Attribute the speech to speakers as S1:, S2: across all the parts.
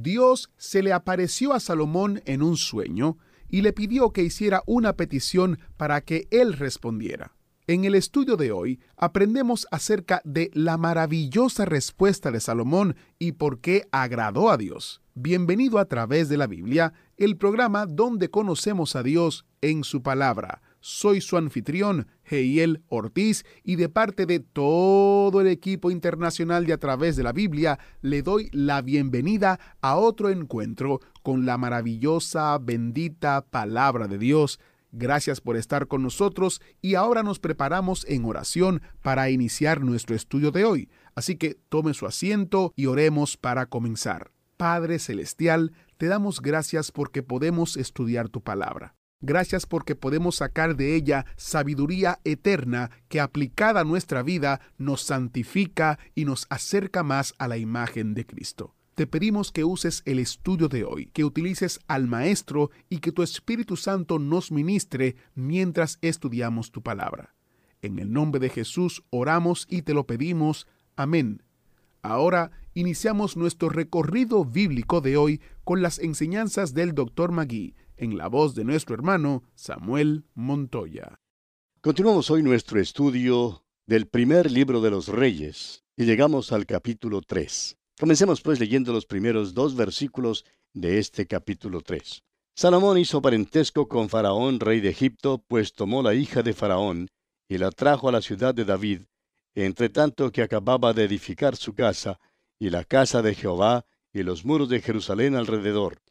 S1: Dios
S2: se le apareció a Salomón en un sueño y le pidió que hiciera una petición para que él respondiera. En el estudio de hoy aprendemos acerca de la maravillosa respuesta de Salomón y por qué agradó a Dios. Bienvenido a través de la Biblia, el programa donde conocemos a Dios en su palabra. Soy su anfitrión, Heiel Ortiz, y de parte de todo el equipo internacional de A través de la Biblia, le doy la bienvenida a otro encuentro con la maravillosa, bendita palabra de Dios. Gracias por estar con nosotros y ahora nos preparamos en oración para iniciar nuestro estudio de hoy. Así que tome su asiento y oremos para comenzar. Padre Celestial, te damos gracias porque podemos estudiar tu palabra. Gracias porque podemos sacar de ella sabiduría eterna que aplicada a nuestra vida nos santifica y nos acerca más a la imagen de Cristo. Te pedimos que uses el estudio de hoy, que utilices al Maestro y que tu Espíritu Santo nos ministre mientras estudiamos tu palabra. En el nombre de Jesús oramos y te lo pedimos. Amén. Ahora iniciamos nuestro recorrido bíblico de hoy con las enseñanzas del Dr. Magui en la voz de nuestro hermano Samuel Montoya.
S3: Continuamos hoy nuestro estudio del primer libro de los reyes y llegamos al capítulo 3. Comencemos pues leyendo los primeros dos versículos de este capítulo 3. Salomón hizo parentesco con Faraón, rey de Egipto, pues tomó la hija de Faraón y la trajo a la ciudad de David, entre tanto que acababa de edificar su casa, y la casa de Jehová, y los muros de Jerusalén alrededor.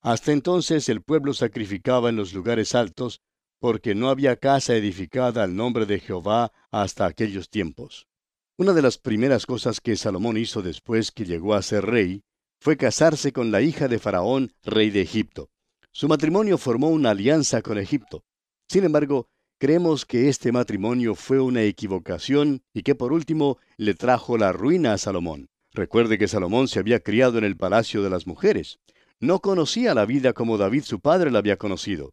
S3: Hasta entonces el pueblo sacrificaba en los lugares altos, porque no había casa edificada al nombre de Jehová hasta aquellos tiempos. Una de las primeras cosas que Salomón hizo después que llegó a ser rey fue casarse con la hija de Faraón, rey de Egipto. Su matrimonio formó una alianza con Egipto. Sin embargo, creemos que este matrimonio fue una equivocación y que por último le trajo la ruina a Salomón. Recuerde que Salomón se había criado en el palacio de las mujeres no conocía la vida como David su padre la había conocido.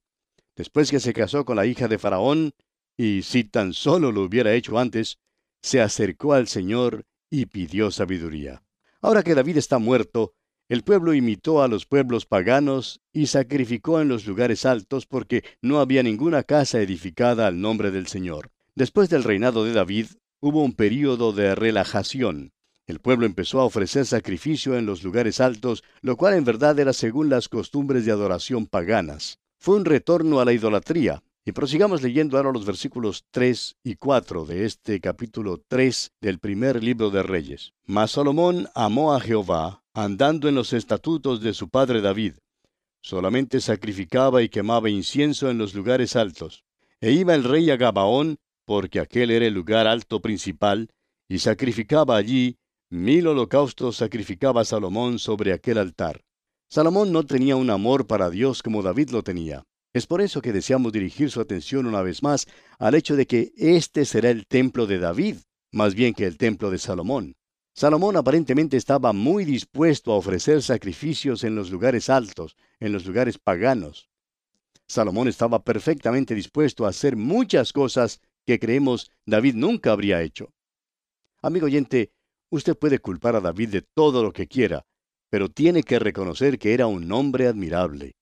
S3: Después que se casó con la hija de Faraón, y si tan solo lo hubiera hecho antes, se acercó al Señor y pidió sabiduría. Ahora que David está muerto, el pueblo imitó a los pueblos paganos y sacrificó en los lugares altos porque no había ninguna casa edificada al nombre del Señor. Después del reinado de David, hubo un período de relajación. El pueblo empezó a ofrecer sacrificio en los lugares altos, lo cual en verdad era según las costumbres de adoración paganas. Fue un retorno a la idolatría. Y prosigamos leyendo ahora los versículos 3 y 4 de este capítulo 3 del primer libro de Reyes. Mas Salomón amó a Jehová, andando en los estatutos de su padre David. Solamente sacrificaba y quemaba incienso en los lugares altos. E iba el rey a Gabaón, porque aquel era el lugar alto principal, y sacrificaba allí Mil holocaustos sacrificaba Salomón sobre aquel altar. Salomón no tenía un amor para Dios como David lo tenía. Es por eso que deseamos dirigir su atención una vez más al hecho de que este será el templo de David, más bien que el templo de Salomón. Salomón aparentemente estaba muy dispuesto a ofrecer sacrificios en los lugares altos, en los lugares paganos. Salomón estaba perfectamente dispuesto a hacer muchas cosas que creemos David nunca habría hecho. Amigo oyente, Usted puede culpar a David de todo lo que quiera, pero tiene que reconocer que era un hombre admirable.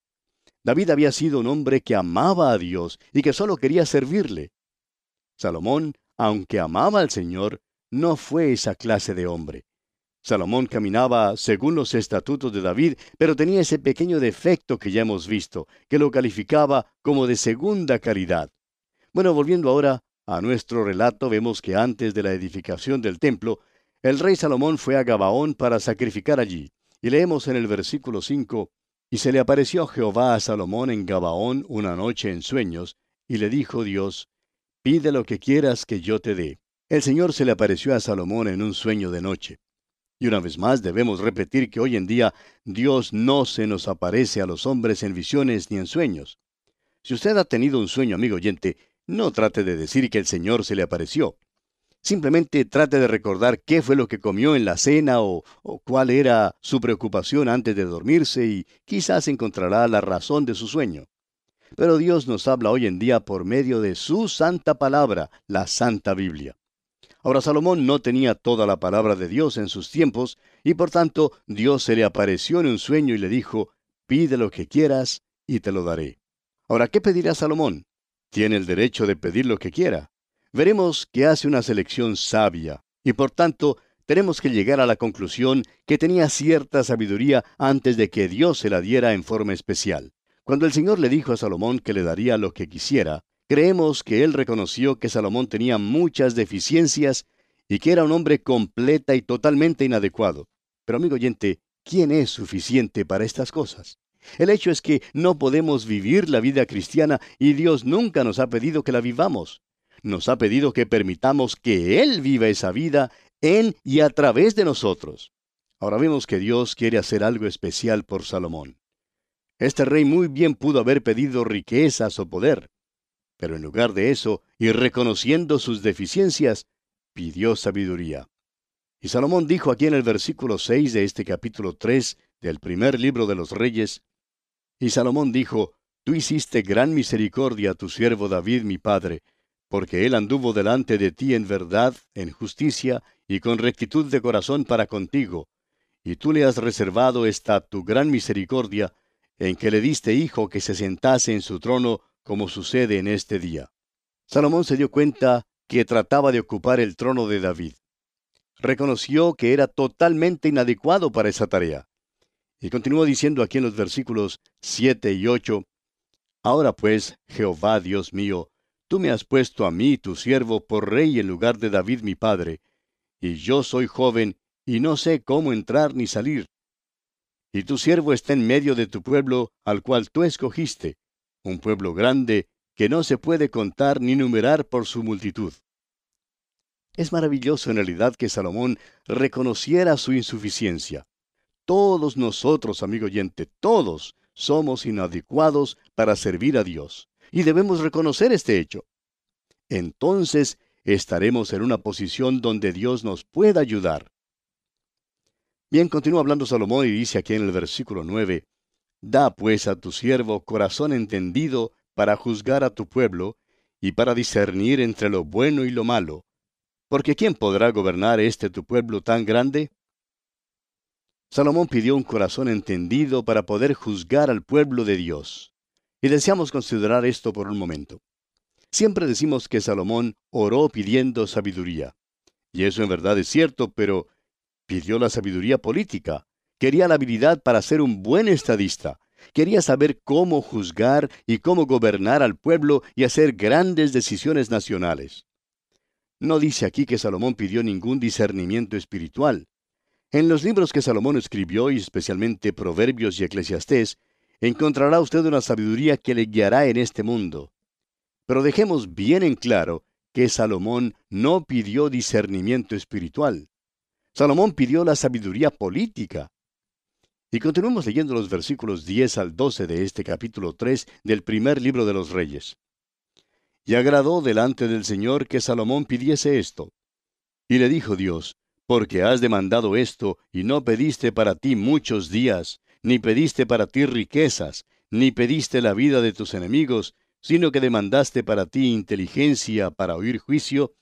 S3: David había sido un hombre que amaba a Dios y que solo quería servirle. Salomón, aunque amaba al Señor, no fue esa clase de hombre. Salomón caminaba según los estatutos de David, pero tenía ese pequeño defecto que ya hemos visto, que lo calificaba como de segunda calidad. Bueno, volviendo ahora a nuestro relato, vemos que antes de la edificación del templo, el rey Salomón fue a Gabaón para sacrificar allí. Y leemos en el versículo 5, Y se le apareció Jehová a Salomón en Gabaón una noche en sueños, y le dijo Dios, Pide lo que quieras que yo te dé. El Señor se le apareció a Salomón en un sueño de noche. Y una vez más debemos repetir que hoy en día Dios no se nos aparece a los hombres en visiones ni en sueños. Si usted ha tenido un sueño, amigo oyente, no trate de decir que el Señor se le apareció. Simplemente trate de recordar qué fue lo que comió en la cena o, cuál era su preocupación antes de dormirse y quizás encontrará la razón de su sueño. Pero Dios nos habla hoy en día por medio de su santa palabra, la Santa Biblia. Ahora Salomón no tenía toda la palabra de Dios en sus tiempos, y por tanto Dios se le apareció en un sueño y le dijo, pide lo que quieras y te lo daré. Ahora, ¿qué pedirá Salomón? Tiene el derecho de pedir lo que quiera. Veremos que hace una selección sabia, y por tanto tenemos que llegar a la conclusión que tenía cierta sabiduría antes de que Dios se la diera en forma especial. Cuando el Señor le dijo a Salomón que le daría lo que quisiera, creemos que él reconoció que Salomón tenía muchas deficiencias y que era un hombre completa y totalmente inadecuado. Pero amigo oyente, ¿quién es suficiente para estas cosas? El hecho es que no podemos vivir la vida cristiana y Dios nunca nos ha pedido que la vivamos. Nos ha pedido que permitamos que Él viva esa vida en y a través de nosotros. Ahora vemos que Dios quiere hacer algo especial por Salomón. Este rey muy bien pudo haber pedido riquezas o poder, pero en lugar de eso, y reconociendo sus deficiencias, pidió sabiduría. Y Salomón dijo aquí en el versículo 6 de este capítulo 3 del primer libro de los reyes, y Salomón dijo, Tú hiciste gran misericordia a tu siervo David mi padre, porque él anduvo delante de ti en verdad, en justicia y con rectitud de corazón para contigo, y tú le has reservado esta tu gran misericordia, en que le diste hijo que se sentase en su trono como sucede en este día. Salomón se dio cuenta que trataba de ocupar el trono de David. Reconoció que era totalmente inadecuado para esa tarea. Y continuó diciendo aquí en los versículos 7 y 8, Ahora pues, Jehová Dios mío, tú me has puesto a mí, tu siervo, por rey en lugar de David mi padre, y yo soy joven, y no sé cómo entrar ni salir. Y tu siervo está en medio de tu pueblo, al cual tú escogiste, un pueblo grande que no se puede contar ni numerar por su multitud. Es maravilloso en realidad que Salomón reconociera su insuficiencia. Todos nosotros, amigo oyente, todos somos inadecuados para servir a Dios, y debemos reconocer este hecho. Entonces estaremos en una posición donde Dios nos pueda ayudar. Bien, continúa hablando Salomón y dice aquí en el versículo 9, Da pues a tu siervo corazón entendido para juzgar a tu pueblo y para discernir entre lo bueno y lo malo. Porque ¿quién podrá gobernar este tu pueblo tan grande? Salomón pidió un corazón entendido para poder juzgar al pueblo de Dios. Y deseamos considerar esto por un momento. Siempre decimos que Salomón oró pidiendo sabiduría. Y eso en verdad es cierto, pero pidió la sabiduría política, Quería la habilidad para ser un buen estadista. Quería saber cómo juzgar y cómo gobernar al pueblo y hacer grandes decisiones nacionales. No dice aquí que Salomón pidió ningún discernimiento espiritual. En los libros que Salomón escribió, y especialmente Proverbios y Eclesiastés, encontrará usted una sabiduría que le guiará en este mundo. Pero dejemos bien en claro que Salomón no pidió discernimiento espiritual. Salomón pidió la sabiduría política. Y continuamos leyendo los versículos 10 al 12 de este capítulo 3 del primer libro de los Reyes. Y agradó delante del Señor que Salomón pidiese esto. Y le dijo Dios, porque has demandado esto, y no pediste para ti muchos días, ni pediste para ti riquezas, ni pediste la vida de tus enemigos, sino que demandaste para ti inteligencia para oír juicio,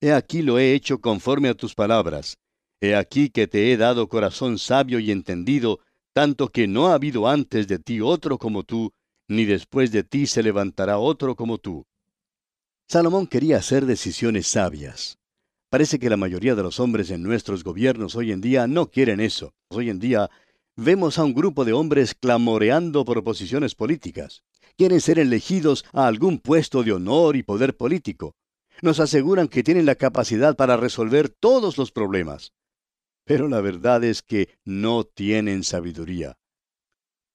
S3: he aquí lo he hecho conforme a tus palabras, He aquí que te he dado corazón sabio y entendido, tanto que no ha habido antes de ti otro como tú, ni después de ti se levantará otro como tú. Salomón quería hacer decisiones sabias. Parece que la mayoría de los hombres en nuestros gobiernos hoy en día no quieren eso. Hoy en día vemos a un grupo de hombres clamoreando por posiciones políticas. Quieren ser elegidos a algún puesto de honor y poder político. Nos aseguran que tienen la capacidad para resolver todos los problemas pero la verdad es que no tienen sabiduría.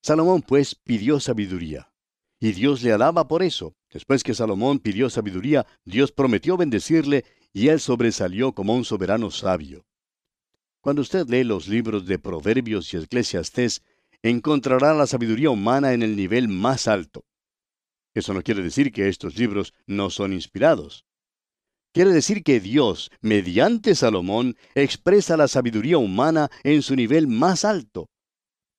S3: Salomón pues pidió sabiduría, y Dios le alaba por eso. Después que Salomón pidió sabiduría, Dios prometió bendecirle, y él sobresalió como un soberano sabio. Cuando usted lee los libros de Proverbios y Eclesiastés, encontrará la sabiduría humana en el nivel más alto. Eso no quiere decir que estos libros no son inspirados. Quiere decir que Dios, mediante Salomón, expresa la sabiduría humana en su nivel más alto.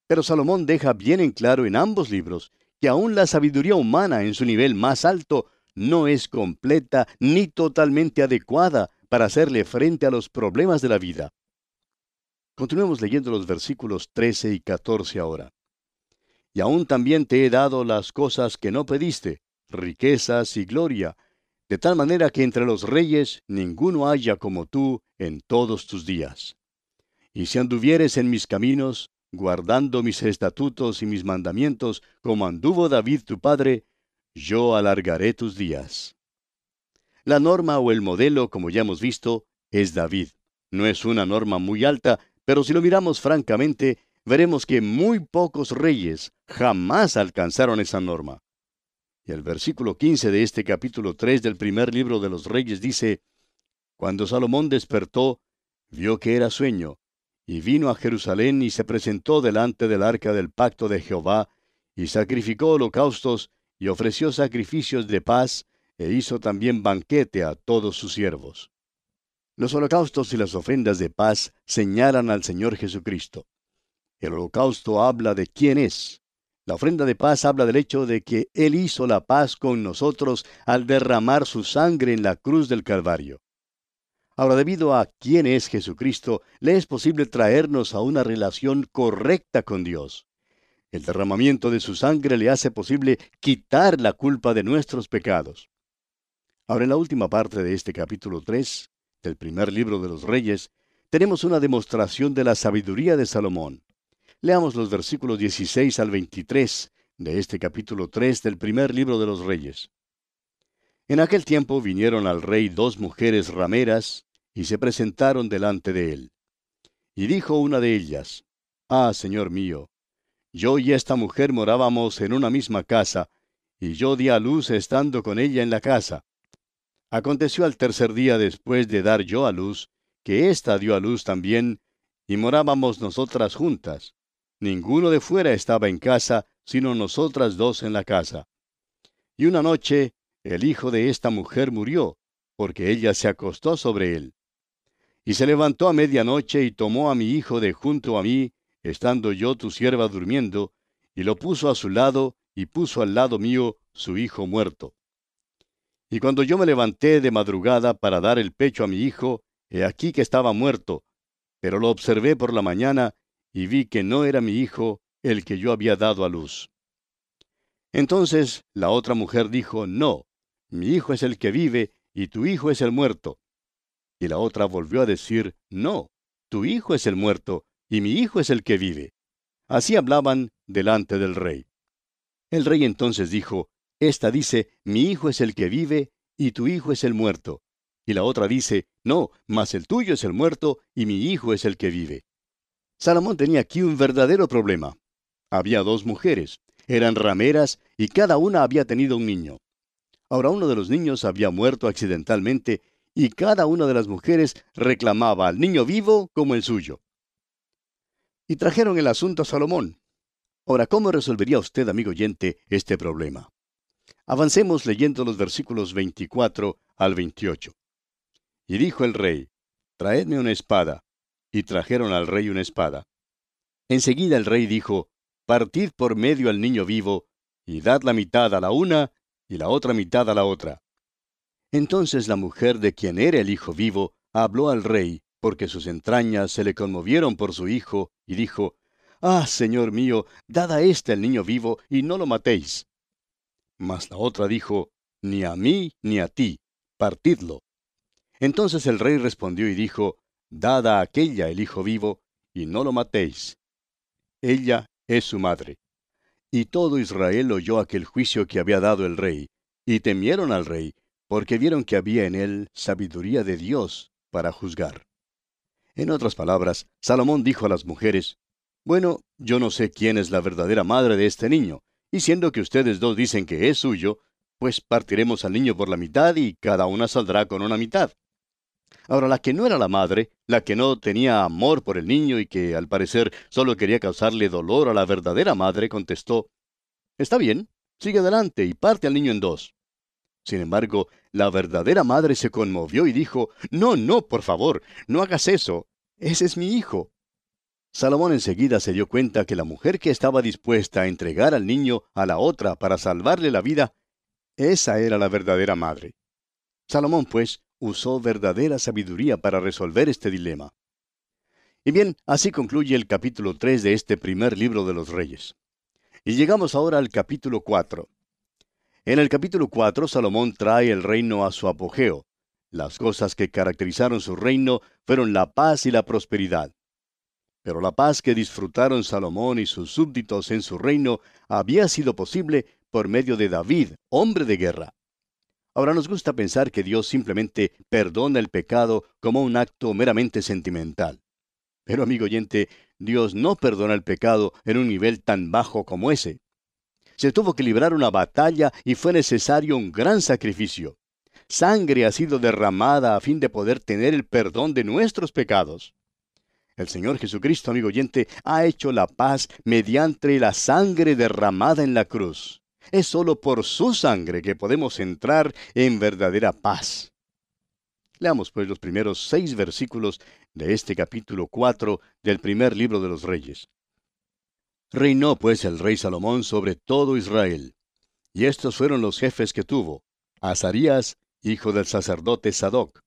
S3: Pero Salomón deja bien en claro en ambos libros que aún la sabiduría humana en su nivel más alto no es completa ni totalmente adecuada para hacerle frente a los problemas de la vida. Continuemos leyendo los versículos 13 y 14 ahora. Y aún también te he dado las cosas que no pediste, riquezas y gloria, de tal manera que entre los reyes ninguno haya como tú en todos tus días. Y si anduvieres en mis caminos, guardando mis estatutos y mis mandamientos, como anduvo David tu padre, yo alargaré tus días. La norma o el modelo, como ya hemos visto, es David. No es una norma muy alta, pero si lo miramos francamente, veremos que muy pocos reyes jamás alcanzaron esa norma. Y el versículo 15 de este capítulo 3 del primer libro de los reyes dice, Cuando Salomón despertó, vio que era sueño, y vino a Jerusalén y se presentó delante del arca del pacto de Jehová, y sacrificó holocaustos, y ofreció sacrificios de paz, e hizo también banquete a todos sus siervos. Los holocaustos y las ofrendas de paz señalan al Señor Jesucristo. El holocausto habla de quién es. La ofrenda de paz habla del hecho de que Él hizo la paz con nosotros al derramar su sangre en la cruz del Calvario. Ahora, debido a quién es Jesucristo, le es posible traernos a una relación correcta con Dios. El derramamiento de su sangre le hace posible quitar la culpa de nuestros pecados. Ahora, en la última parte de este capítulo 3, del primer libro de los Reyes, tenemos una demostración de la sabiduría de Salomón. Leamos los versículos 16 al 23 de este capítulo 3 del primer libro de los Reyes. En aquel tiempo vinieron al rey dos mujeres rameras, y se presentaron delante de él. Y dijo una de ellas, Ah, Señor mío, yo y esta mujer morábamos en una misma casa, y yo di a luz estando con ella en la casa. Aconteció al tercer día después de dar yo a luz, que ésta dio a luz también, y morábamos nosotras juntas. Ninguno de fuera estaba en casa, sino nosotras dos en la casa. Y una noche el hijo de esta mujer murió, porque ella se acostó sobre él. Y se levantó a medianoche y tomó a mi hijo de junto a mí, estando yo tu sierva durmiendo, y lo puso a su lado, y puso al lado mío su hijo muerto. Y cuando yo me levanté de madrugada para dar el pecho a mi hijo, he aquí que estaba muerto, pero lo observé por la mañana, y vi que no era mi hijo el que yo había dado a luz. Entonces la otra mujer dijo, No, mi hijo es el que vive, y tu hijo es el muerto. Y la otra volvió a decir, No, tu hijo es el muerto, y mi hijo es el que vive. Así hablaban delante del rey. El rey entonces dijo, Esta dice, Mi hijo es el que vive, y tu hijo es el muerto. Y la otra dice, No, mas el tuyo es el muerto, y mi hijo es el que vive. Salomón tenía aquí un verdadero problema. Había dos mujeres, eran rameras, y cada una había tenido un niño. Ahora uno de los niños había muerto accidentalmente y cada una de las mujeres reclamaba al niño vivo como el suyo. Y trajeron el asunto a Salomón. Ahora, ¿cómo resolvería usted, amigo oyente, este problema? Avancemos leyendo los versículos 24 al 28. Y dijo el rey, Traedme una espada. Y trajeron al rey una espada. Enseguida el rey dijo, Partid por medio al niño vivo, y dad la mitad a la una y la otra mitad a la otra. Entonces la mujer de quien era el hijo vivo habló al rey, porque sus entrañas se le conmovieron por su hijo, y dijo, Ah, señor mío, dad a éste el niño vivo, y no lo matéis. Mas la otra dijo, Ni a mí ni a ti, partidlo. Entonces el rey respondió y dijo, Dad a aquella el hijo vivo, y no lo matéis. Ella es su madre. Y todo Israel oyó aquel juicio que había dado el rey, y temieron al rey, porque vieron que había en él sabiduría de Dios para juzgar. En otras palabras, Salomón dijo a las mujeres, Bueno, yo no sé quién es la verdadera madre de este niño, y siendo que ustedes dos dicen que es suyo, pues partiremos al niño por la mitad y cada una saldrá con una mitad. Ahora, la que no era la madre, la que no tenía amor por el niño y que al parecer solo quería causarle dolor a la verdadera madre, contestó, Está bien, sigue adelante y parte al niño en dos. Sin embargo, la verdadera madre se conmovió y dijo, No, no, por favor, no hagas eso. Ese es mi hijo. Salomón enseguida se dio cuenta que la mujer que estaba dispuesta a entregar al niño a la otra para salvarle la vida, esa era la verdadera madre. Salomón, pues, usó verdadera sabiduría para resolver este dilema. Y bien, así concluye el capítulo 3 de este primer libro de los reyes. Y llegamos ahora al capítulo 4. En el capítulo 4, Salomón trae el reino a su apogeo. Las cosas que caracterizaron su reino fueron la paz y la prosperidad. Pero la paz que disfrutaron Salomón y sus súbditos en su reino había sido posible por medio de David, hombre de guerra. Ahora nos gusta pensar que Dios simplemente perdona el pecado como un acto meramente sentimental. Pero amigo oyente, Dios no perdona el pecado en un nivel tan bajo como ese. Se tuvo que librar una batalla y fue necesario un gran sacrificio. Sangre ha sido derramada a fin de poder tener el perdón de nuestros pecados. El Señor Jesucristo, amigo oyente, ha hecho la paz mediante la sangre derramada en la cruz. Es solo por su sangre que podemos entrar en verdadera paz. Leamos pues los primeros seis versículos de este capítulo 4 del primer libro de los Reyes. Reinó pues el rey Salomón sobre todo Israel. Y estos fueron los jefes que tuvo. Azarías, hijo del sacerdote Sadoc.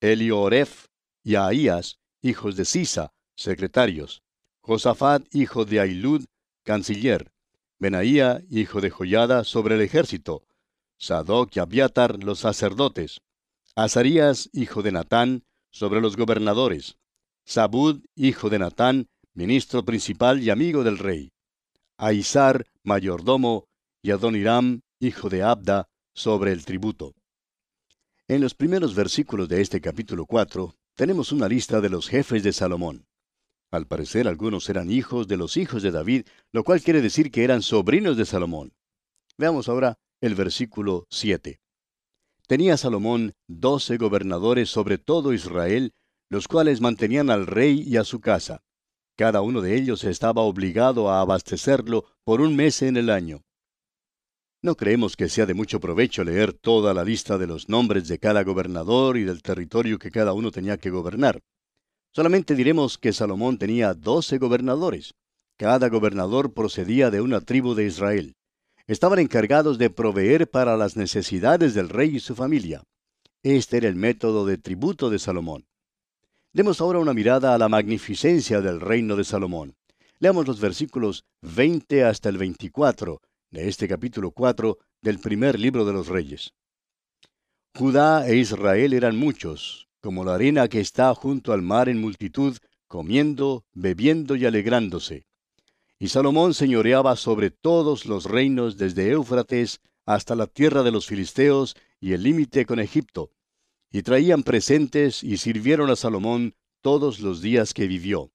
S3: Elioref y Ahías, hijos de Sisa, secretarios, Josafat, hijo de Ailud, canciller, Benaía, hijo de Joyada, sobre el ejército, Sadoc y Abiatar, los sacerdotes, Azarías, hijo de Natán, sobre los gobernadores, Sabud, hijo de Natán, ministro principal y amigo del rey, Aizar, mayordomo, y Adoniram, hijo de Abda, sobre el tributo. En los primeros versículos de este capítulo 4, tenemos una lista de los jefes de Salomón. Al parecer algunos eran hijos de los hijos de David, lo cual quiere decir que eran sobrinos de Salomón. Veamos ahora el versículo 7. Tenía Salomón doce gobernadores sobre todo Israel, los cuales mantenían al rey y a su casa. Cada uno de ellos estaba obligado a abastecerlo por un mes en el año. No creemos que sea de mucho provecho leer toda la lista de los nombres de cada gobernador y del territorio que cada uno tenía que gobernar. Solamente diremos que Salomón tenía doce gobernadores. Cada gobernador procedía de una tribu de Israel. Estaban encargados de proveer para las necesidades del rey y su familia. Este era el método de tributo de Salomón. Demos ahora una mirada a la magnificencia del reino de Salomón. Leamos los versículos 20 hasta el 24 de este capítulo 4 del primer libro de los reyes. Judá e Israel eran muchos, como la arena que está junto al mar en multitud, comiendo, bebiendo y alegrándose. Y Salomón señoreaba sobre todos los reinos desde Éufrates hasta la tierra de los filisteos y el límite con Egipto. Y traían presentes y sirvieron a Salomón todos los días que vivió.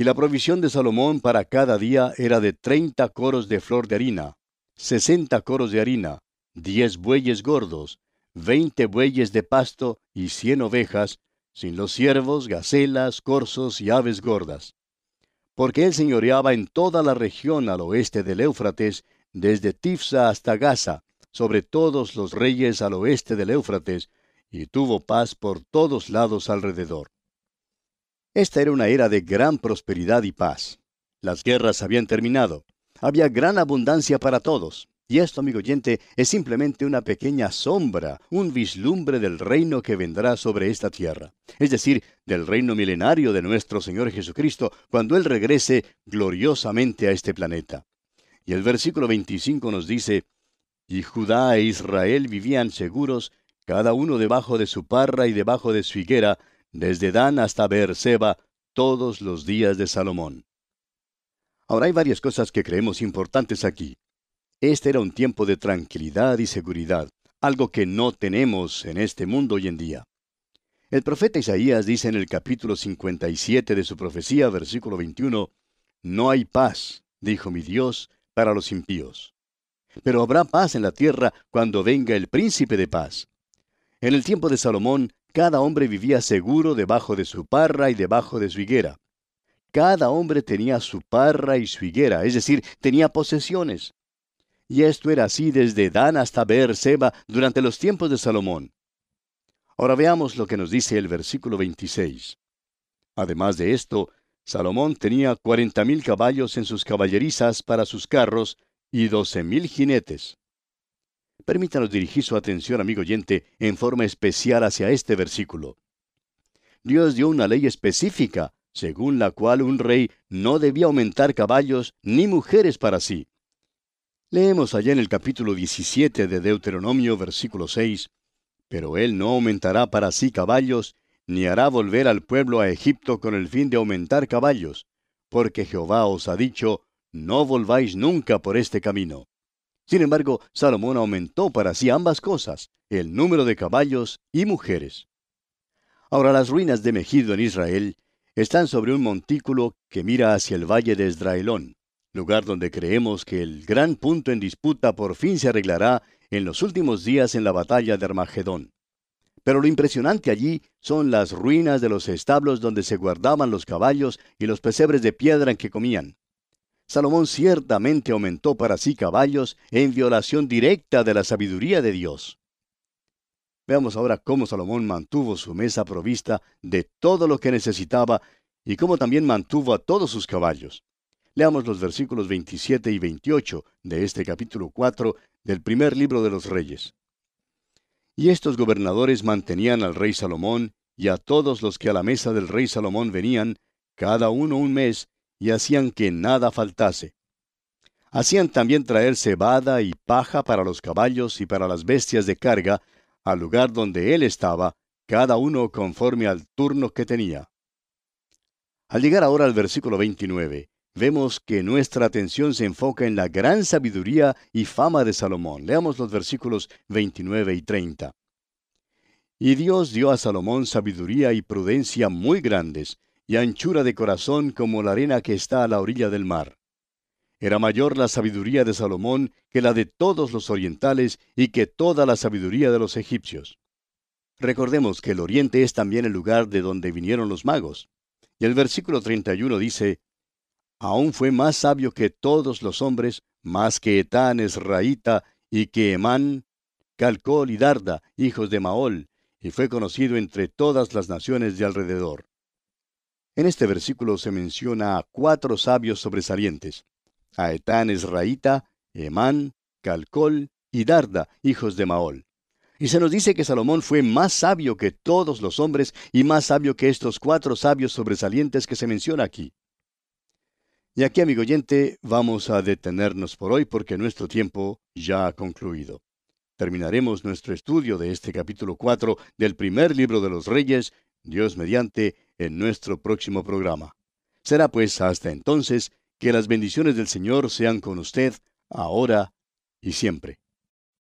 S3: Y la provisión de Salomón para cada día era de treinta coros de flor de harina, sesenta coros de harina, diez bueyes gordos, veinte bueyes de pasto y cien ovejas, sin los ciervos, gacelas, corzos y aves gordas. Porque él señoreaba en toda la región al oeste del Éufrates, desde Tifsa hasta Gaza, sobre todos los reyes al oeste del Éufrates, y tuvo paz por todos lados alrededor. Esta era una era de gran prosperidad y paz. Las guerras habían terminado. Había gran abundancia para todos. Y esto, amigo oyente, es simplemente una pequeña sombra, un vislumbre del reino que vendrá sobre esta tierra. Es decir, del reino milenario de nuestro Señor Jesucristo, cuando Él regrese gloriosamente a este planeta. Y el versículo 25 nos dice, Y Judá e Israel vivían seguros, cada uno debajo de su parra y debajo de su higuera, desde Dan hasta Beerseba, todos los días de Salomón. Ahora hay varias cosas que creemos importantes aquí. Este era un tiempo de tranquilidad y seguridad, algo que no tenemos en este mundo hoy en día. El profeta Isaías dice en el capítulo 57 de su profecía, versículo 21, No hay paz, dijo mi Dios, para los impíos. Pero habrá paz en la tierra cuando venga el príncipe de paz. En el tiempo de Salomón, cada hombre vivía seguro debajo de su parra y debajo de su higuera. Cada hombre tenía su parra y su higuera, es decir, tenía posesiones. Y esto era así desde Dan hasta Beer-seba durante los tiempos de Salomón. Ahora veamos lo que nos dice el versículo 26. Además de esto, Salomón tenía cuarenta mil caballos en sus caballerizas para sus carros y doce mil jinetes. Permítanos dirigir su atención, amigo oyente, en forma especial hacia este versículo. Dios dio una ley específica, según la cual un rey no debía aumentar caballos ni mujeres para sí. Leemos allá en el capítulo 17 de Deuteronomio, versículo 6, Pero él no aumentará para sí caballos, ni hará volver al pueblo a Egipto con el fin de aumentar caballos, porque Jehová os ha dicho, no volváis nunca por este camino. Sin embargo, Salomón aumentó para sí ambas cosas, el número de caballos y mujeres. Ahora las ruinas de Megido en Israel están sobre un montículo que mira hacia el valle de Esdraelón, lugar donde creemos que el gran punto en disputa por fin se arreglará en los últimos días en la batalla de Armagedón. Pero lo impresionante allí son las ruinas de los establos donde se guardaban los caballos y los pesebres de piedra en que comían. Salomón ciertamente aumentó para sí caballos en violación directa de la sabiduría de Dios. Veamos ahora cómo Salomón mantuvo su mesa provista de todo lo que necesitaba y cómo también mantuvo a todos sus caballos. Leamos los versículos 27 y 28 de este capítulo 4 del primer libro de los Reyes. Y estos gobernadores mantenían al rey Salomón y a todos los que a la mesa del rey Salomón venían, cada uno un mes, y hacían que nada faltase. Hacían también traer cebada y paja para los caballos y para las bestias de carga, al lugar donde él estaba, cada uno conforme al turno que tenía. Al llegar ahora al versículo 29, vemos que nuestra atención se enfoca en la gran sabiduría y fama de Salomón. Leamos los versículos 29 y 30. Y Dios dio a Salomón sabiduría y prudencia muy grandes, y anchura de corazón como la arena que está a la orilla del mar. Era mayor la sabiduría de Salomón que la de todos los orientales y que toda la sabiduría de los egipcios. Recordemos que el oriente es también el lugar de donde vinieron los magos. Y el versículo 31 dice, aún fue más sabio que todos los hombres, más que Etán Esraíta y que Emán, Calcol y Darda, hijos de Maol, y fue conocido entre todas las naciones de alrededor. En este versículo se menciona a cuatro sabios sobresalientes, a Etán Esraíta, Emán, Calcol y Darda, hijos de Maol. Y se nos dice que Salomón fue más sabio que todos los hombres y más sabio que estos cuatro sabios sobresalientes que se menciona aquí. Y aquí, amigo oyente, vamos a detenernos por hoy porque nuestro tiempo ya ha concluido. Terminaremos nuestro estudio de este capítulo 4 del primer libro de los Reyes, Dios mediante, en nuestro próximo programa. Será pues hasta entonces que las bendiciones del Señor sean con usted, ahora y siempre.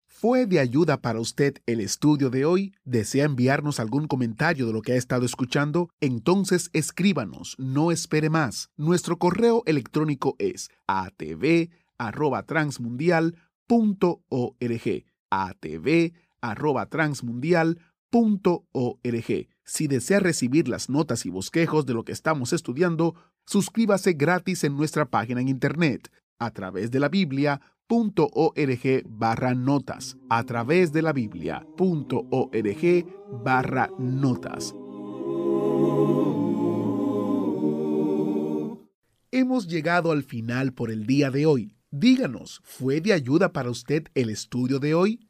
S2: ¿Fue de ayuda para usted el estudio de hoy? ¿Desea enviarnos algún comentario de lo que ha estado escuchando? Entonces escríbanos, no espere más. Nuestro correo electrónico es atv@transmundial.org. atv@transmundial.org. Si desea recibir las notas y bosquejos de lo que estamos estudiando, suscríbase gratis en nuestra página en internet a través de la Biblia .org barra notas a través de la biblia.org barra notas. Hemos llegado al final por el día de hoy. Díganos, ¿fue de ayuda para usted el estudio de hoy?